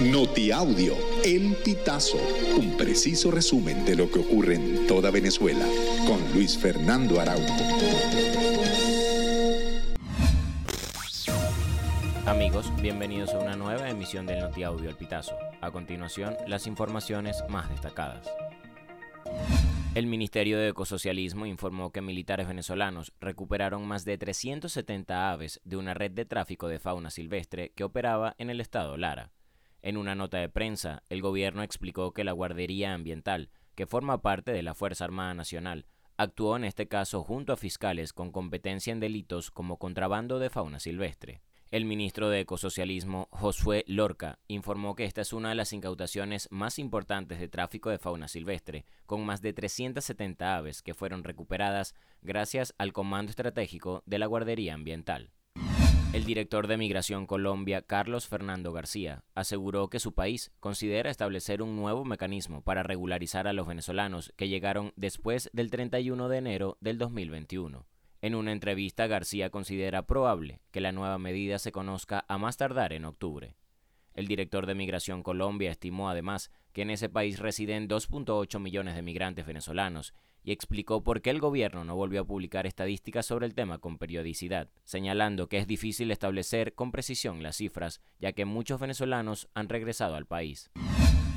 Notiaudio, El Pitazo, un preciso resumen de lo que ocurre en toda Venezuela, con Luis Fernando Araújo. Amigos, bienvenidos a una nueva emisión del Notiaudio El Pitazo. A continuación, las informaciones más destacadas. El Ministerio de Ecosocialismo informó que militares venezolanos recuperaron más de 370 aves de una red de tráfico de fauna silvestre que operaba en el estado Lara. En una nota de prensa, el gobierno explicó que la Guardería Ambiental, que forma parte de la Fuerza Armada Nacional, actuó en este caso junto a fiscales con competencia en delitos como contrabando de fauna silvestre. El ministro de Ecosocialismo, Josué Lorca, informó que esta es una de las incautaciones más importantes de tráfico de fauna silvestre, con más de 370 aves que fueron recuperadas gracias al Comando Estratégico de la Guardería Ambiental. El director de Migración Colombia, Carlos Fernando García, aseguró que su país considera establecer un nuevo mecanismo para regularizar a los venezolanos que llegaron después del 31 de enero del 2021. En una entrevista, García considera probable que la nueva medida se conozca a más tardar en octubre. El director de Migración Colombia estimó además que en ese país residen 2.8 millones de migrantes venezolanos y explicó por qué el gobierno no volvió a publicar estadísticas sobre el tema con periodicidad, señalando que es difícil establecer con precisión las cifras, ya que muchos venezolanos han regresado al país.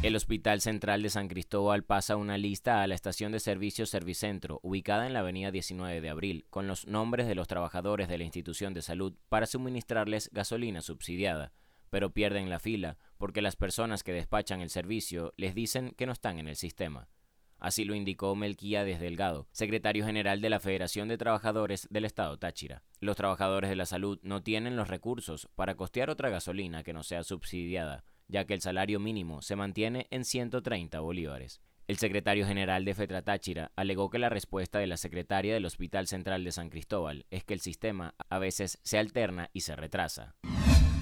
El Hospital Central de San Cristóbal pasa una lista a la estación de servicio Servicentro, ubicada en la avenida 19 de abril, con los nombres de los trabajadores de la institución de salud para suministrarles gasolina subsidiada, pero pierden la fila porque las personas que despachan el servicio les dicen que no están en el sistema. Así lo indicó Melquíades Delgado, secretario general de la Federación de Trabajadores del Estado Táchira. Los trabajadores de la salud no tienen los recursos para costear otra gasolina que no sea subsidiada ya que el salario mínimo se mantiene en 130 bolívares. El secretario general de FETRA Táchira alegó que la respuesta de la secretaria del Hospital Central de San Cristóbal es que el sistema a veces se alterna y se retrasa.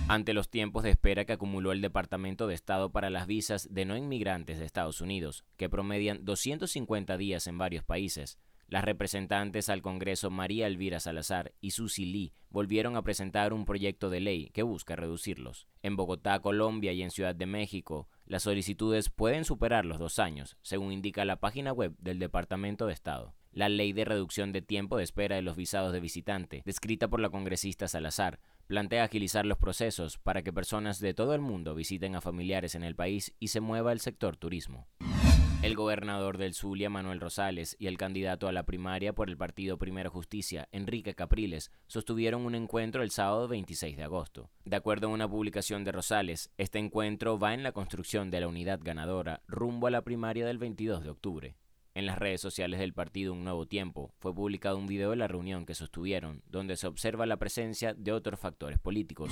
Ante los tiempos de espera que acumuló el Departamento de Estado para las visas de no inmigrantes de Estados Unidos, que promedian 250 días en varios países, las representantes al Congreso María Elvira Salazar y Susi Lee volvieron a presentar un proyecto de ley que busca reducirlos. En Bogotá, Colombia y en Ciudad de México, las solicitudes pueden superar los dos años, según indica la página web del Departamento de Estado. La ley de reducción de tiempo de espera de los visados de visitante, descrita por la congresista Salazar, plantea agilizar los procesos para que personas de todo el mundo visiten a familiares en el país y se mueva el sector turismo. El gobernador del Zulia, Manuel Rosales, y el candidato a la primaria por el partido Primero Justicia, Enrique Capriles, sostuvieron un encuentro el sábado 26 de agosto. De acuerdo a una publicación de Rosales, este encuentro va en la construcción de la unidad ganadora rumbo a la primaria del 22 de octubre. En las redes sociales del partido Un Nuevo Tiempo fue publicado un video de la reunión que sostuvieron, donde se observa la presencia de otros factores políticos.